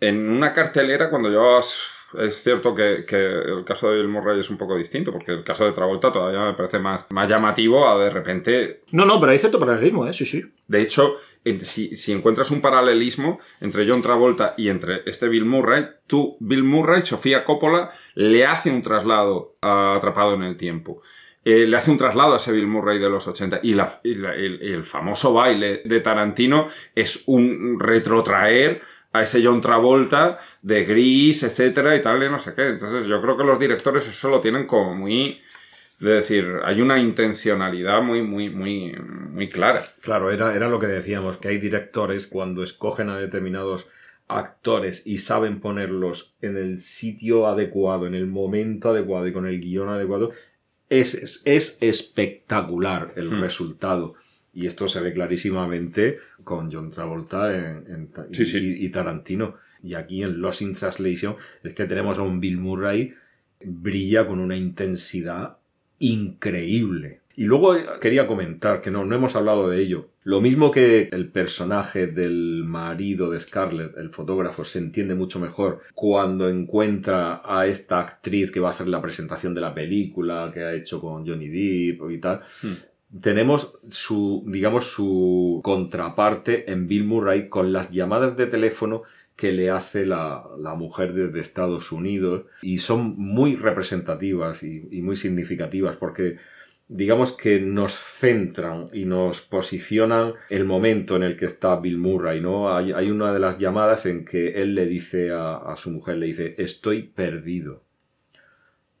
en una cartelera cuando llevabas... Es cierto que, que el caso de Bill Murray es un poco distinto, porque el caso de Travolta todavía me parece más, más llamativo a de repente No, no, pero hay cierto paralelismo, ¿eh? Sí, sí. de hecho, si, si encuentras un paralelismo entre John Travolta y entre este Bill Murray, tú, Bill Murray, Sofía Coppola, le hace un traslado a Atrapado en el Tiempo. Eh, le hace un traslado a ese Bill Murray de los 80. Y, la- y la- el, el famoso baile de Tarantino es un retrotraer a ese John Travolta de gris, etcétera, y tal, y no sé qué. Entonces, yo creo que los directores eso lo tienen como muy. Es decir, hay una intencionalidad muy, muy, muy, muy clara. Claro, era, era lo que decíamos, que hay directores cuando escogen a determinados actores y saben ponerlos en el sitio adecuado, en el momento adecuado y con el guion adecuado, es, es, es espectacular el Hmm. resultado. Y esto se ve clarísimamente con John Travolta en, en Ta- Sí, sí. Y, y Tarantino. Y aquí en Lost in Translation es que tenemos a un Bill Murray brilla con una intensidad increíble. Y luego quería comentar, que no, no hemos hablado de ello. Lo mismo que el personaje del marido de Scarlett, el fotógrafo, se entiende mucho mejor cuando encuentra a esta actriz que va a hacer la presentación de la película, que ha hecho con Johnny Depp y tal. Tenemos su, digamos, su contraparte en Bill Murray con las llamadas de teléfono que le hace la, la mujer desde Estados Unidos y son muy representativas y, y muy significativas porque digamos que nos centran y nos posicionan el momento en el que está Bill Murray, ¿no? Hay, hay una de las llamadas en que él le dice a, a su mujer, le dice, estoy perdido.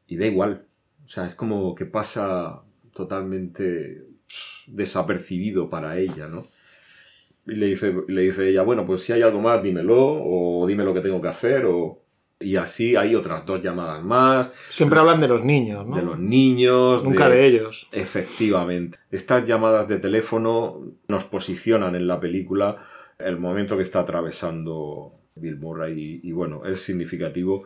Y da igual. O sea, es como que pasa totalmente desapercibido para ella, ¿no? Y le dice, le dice ella, bueno, pues si hay algo más, dímelo, o dime lo que tengo que hacer, o... Y así hay otras dos llamadas más, Siempre hablan de los niños, ¿no? de los niños. Nunca de ellos. Efectivamente. Estas llamadas de teléfono nos posicionan en la película el momento que está atravesando Bill Murray y, y bueno, es significativo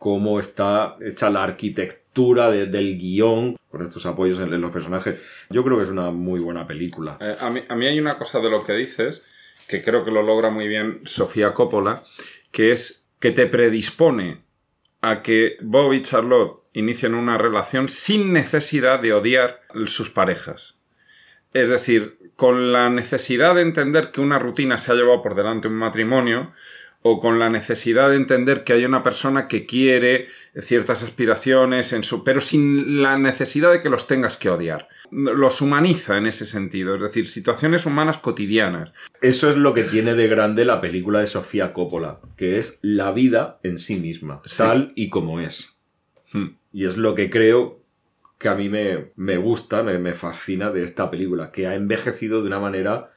cómo está hecha la arquitectura de- del guion con estos apoyos en, los personajes. Yo creo que es una muy buena película. Eh, a, mí, a mí hay una cosa de lo que dices que creo que lo logra muy bien Sofía Coppola, que es que te predispone a que Bob y Charlotte inicien una relación sin necesidad de odiar sus parejas. Es decir, con la necesidad de entender que una rutina se ha llevado por delante un matrimonio, o con la necesidad de entender que hay una persona que quiere ciertas aspiraciones en su pero sin la necesidad de que los tengas que odiar. Los humaniza en ese sentido, es decir, situaciones humanas cotidianas. Eso es lo que tiene de grande la película de Sofía Coppola, que es la vida en sí misma, tal y como es. Hmm. Y es lo que creo que a mí me, me gusta, me, me fascina de esta película, que ha envejecido de una manera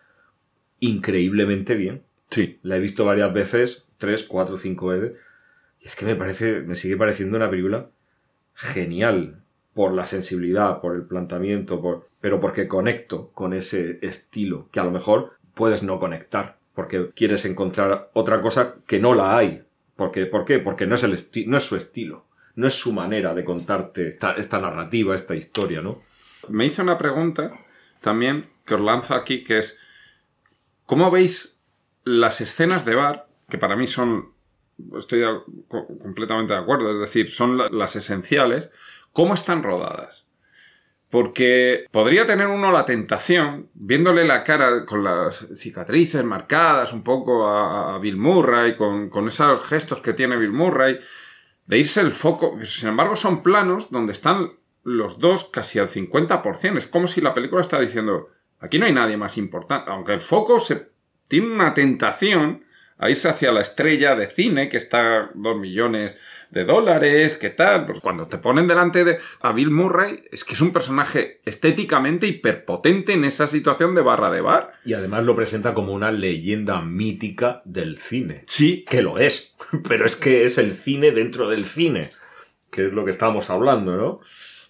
increíblemente bien. Sí. La he visto varias veces, tres, cuatro, cinco veces. Y es que me parece, me sigue pareciendo una película genial. Por la sensibilidad, por el planteamiento, por, pero porque conecto con ese estilo. Que a lo mejor puedes no conectar. Porque quieres encontrar otra cosa que no la hay. Porque, ¿Por qué? Porque no es, el esti- no es su estilo. No es su manera de contarte esta, esta narrativa, esta historia, ¿no? Me hizo una pregunta también que os lanzo aquí, que es, ¿cómo veis las escenas de bar, que para mí son, estoy completamente de acuerdo, es decir, son la- las esenciales, cómo están rodadas? Porque podría tener uno la tentación, viéndole la cara con las cicatrices marcadas un poco a, a Bill Murray, con, con esos gestos que tiene Bill Murray, de irse el foco. Sin embargo, son planos donde están los dos casi al 50%. Es como si la película está diciendo, aquí no hay nadie más importante. Aunque el foco se tiene una tentación a irse hacia la estrella de cine, que está dos millones de dólares, que tal. Pues cuando te ponen delante de a Bill Murray, es que es un personaje estéticamente hiperpotente en esa situación de barra de bar. Y además lo presenta como una leyenda mítica del cine. Sí, que lo es, pero es que es el cine dentro del cine, que es lo que estábamos hablando, ¿no?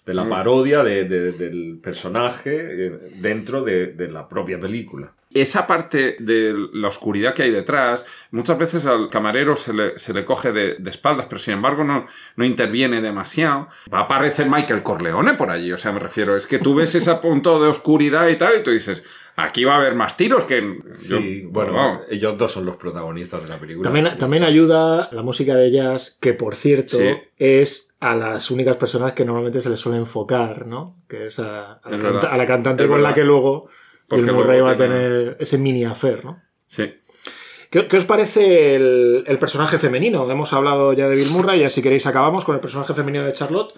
De la Mm. parodia de- de- del personaje eh, dentro de, de la propia película. Esa parte de la oscuridad que hay detrás, muchas veces al camarero se le, se le coge de, de espaldas, pero sin embargo no, no interviene demasiado. Va a aparecer Michael Corleone por allí, o sea, me refiero, es que tú ves ese punto de oscuridad y tal, y tú dices, aquí va a haber más tiros que... yo- Sí, bueno, vamos. ellos dos son los protagonistas de la película. También, también ayuda la música de jazz, que por cierto Sí. es a las únicas personas que normalmente se les suele enfocar, ¿no? Que es a, a la, Es canta- verdad. a la cantante Es con la que luego Porque Bill Murray va a tener ese mini affair, ¿no? Sí. ¿Qué, qué os parece el, el personaje femenino? Hemos hablado ya de Bill Murray, ya si queréis acabamos con el personaje femenino de Charlotte.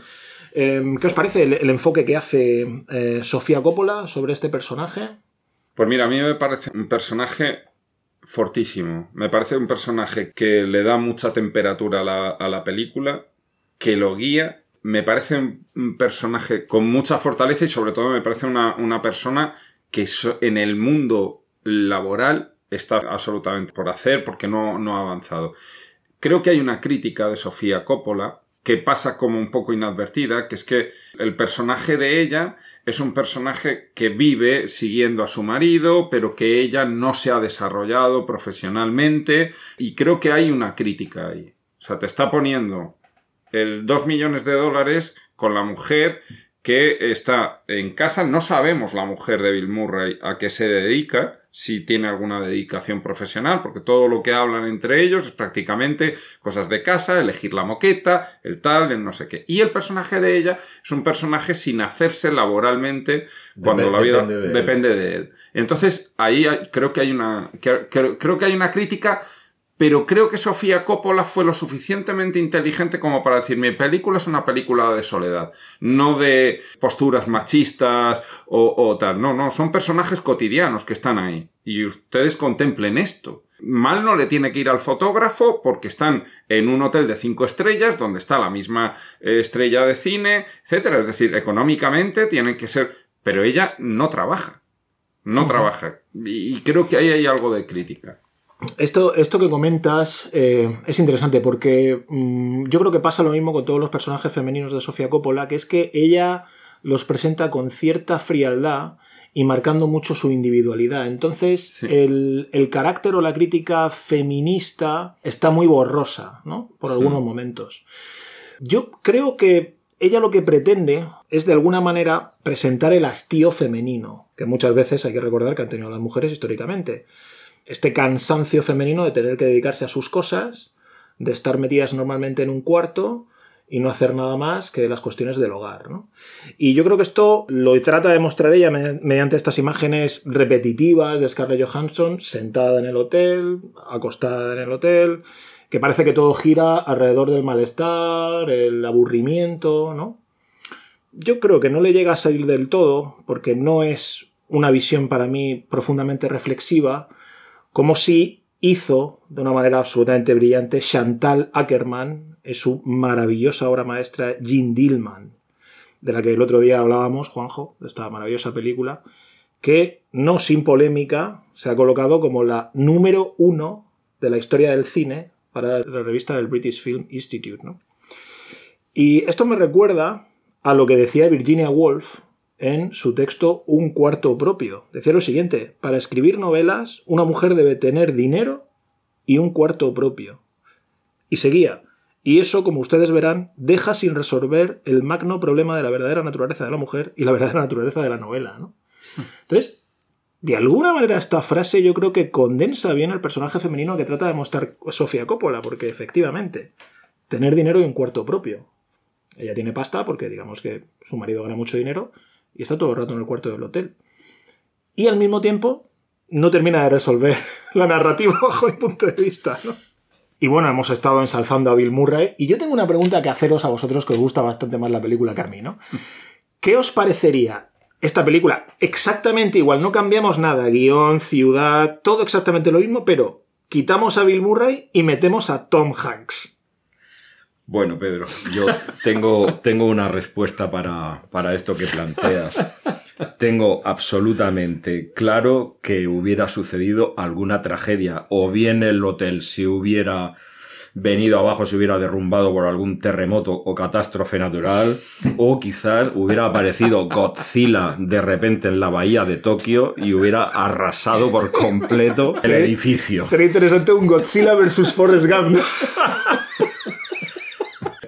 Eh, ¿Qué os parece el, el enfoque que hace eh, Sofía Coppola sobre este personaje? Pues mira, a mí me parece un personaje fortísimo. Me parece un personaje que le da mucha temperatura a la, a la película, que lo guía. Me parece un, un personaje con mucha fortaleza y sobre todo me parece una, una persona que en el mundo laboral está absolutamente por hacer porque no, no ha avanzado. Creo que hay una crítica de Sofía Coppola que pasa como un poco inadvertida, que es que el personaje de ella es un personaje que vive siguiendo a su marido, pero que ella no se ha desarrollado profesionalmente, y creo que hay una crítica ahí. O sea, te está poniendo el 2 millones de dólares con la mujer que está en casa. No sabemos la mujer de Bill Murray a qué se dedica, si tiene alguna dedicación profesional, porque todo lo que hablan entre ellos es prácticamente cosas de casa, elegir la moqueta, el tal, el no sé qué. Y el personaje de ella es un personaje sin hacerse laboralmente cuando Dep- la vida depende de él. depende de él. Entonces, ahí hay- creo que hay una creo que hay una crítica pero creo que Sofía Coppola fue lo suficientemente inteligente como para decir mi película es una película de soledad, no de posturas machistas o, o tal. No, no, son personajes cotidianos que están ahí. Y ustedes contemplen esto. Mal no le tiene que ir al fotógrafo porque están en un hotel de cinco estrellas donde está la misma eh, estrella de cine, etcétera. Es decir, económicamente tienen que ser. Pero ella no trabaja. No trabaja. Y creo que ahí hay algo de crítica. Esto, esto que comentas eh, es interesante porque mm, yo creo que pasa lo mismo con todos los personajes femeninos de Sofía Coppola, que es que ella los presenta con cierta frialdad y marcando mucho su individualidad. Entonces, Sí. el, el carácter o la crítica feminista está muy borrosa, ¿no? Por algunos momentos. Yo creo que ella lo que pretende es de alguna manera presentar el hastío femenino, que muchas veces hay que recordar que han tenido las mujeres históricamente. Este cansancio femenino de tener que dedicarse a sus cosas, de estar metidas normalmente en un cuarto y no hacer nada más que las cuestiones del hogar. ¿no? Y yo creo que esto lo trata de mostrar ella me- mediante estas imágenes repetitivas de Scarlett Johansson sentada en el hotel, acostada en el hotel, que parece que todo gira alrededor del malestar, el aburrimiento, ¿no? Yo creo que no le llega a salir del todo, porque no es una visión para mí profundamente reflexiva, como si hizo de una manera absolutamente brillante Chantal Ackerman en su maravillosa obra maestra Jean Dillman, de la que el otro día hablábamos, Juanjo, de esta maravillosa película, que no sin polémica se ha colocado como la número uno de la historia del cine para la revista del British Film Institute. ¿no? Y esto me recuerda a lo que decía Virginia Woolf en su texto Un cuarto propio. Decía lo siguiente, para escribir novelas una mujer debe tener dinero y un cuarto propio. Y seguía, y eso, como ustedes verán, deja sin resolver el magno problema de la verdadera naturaleza de la mujer y la verdadera naturaleza de la novela. ¿no? Entonces, de alguna manera esta frase yo creo que condensa bien el personaje femenino que trata de mostrar Sofía Coppola, porque efectivamente, tener dinero y un cuarto propio. Ella tiene pasta porque digamos que su marido gana mucho dinero y está todo el rato en el cuarto del hotel. Y al mismo tiempo no termina de resolver la narrativa bajo mi punto de vista, ¿no? Y bueno, hemos estado ensalzando a Bill Murray y yo tengo una pregunta que haceros a vosotros que os gusta bastante más la película que a mí, ¿no? ¿Qué os parecería esta película exactamente igual? No cambiamos nada, guion, ciudad, todo exactamente lo mismo, pero quitamos a Bill Murray y metemos a Tom Hanks. Bueno, Pedro, yo tengo, tengo una respuesta para, para esto que planteas. Tengo absolutamente claro que hubiera sucedido alguna tragedia, o bien el hotel si hubiera venido abajo, se hubiera derrumbado por algún terremoto o catástrofe natural, o quizás hubiera aparecido Godzilla de repente en la bahía de Tokio y hubiera arrasado por completo el edificio. Sería interesante un Godzilla versus Forrest Gump.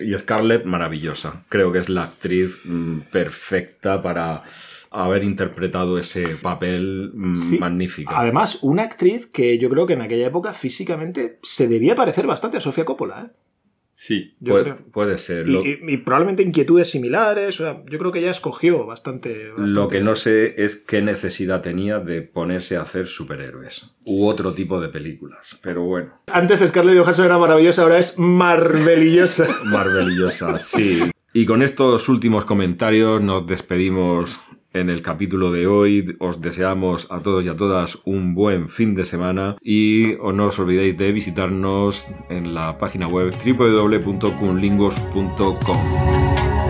Y Scarlett, maravillosa. Creo que es la actriz mm, perfecta para haber interpretado ese papel mm, Sí. magnífico. Además, una actriz que yo creo que en aquella época físicamente se debía parecer bastante a Sofía Coppola. ¿eh? Sí, Yo puede, puede ser. Y, Lo, y- y probablemente inquietudes similares. o sea, yo creo que ella escogió bastante. bastante. lo que no sé es qué necesidad tenía de ponerse a hacer superhéroes u otro tipo de películas. Pero bueno, Antes Scarlett Johansson era maravillosa, ahora es maravillosa. maravillosa, sí. Y con estos últimos comentarios nos despedimos en el capítulo de hoy. Os deseamos a todos y a todas un buen fin de semana y no os olvidéis de visitarnos en la página web www.cunlingos.com.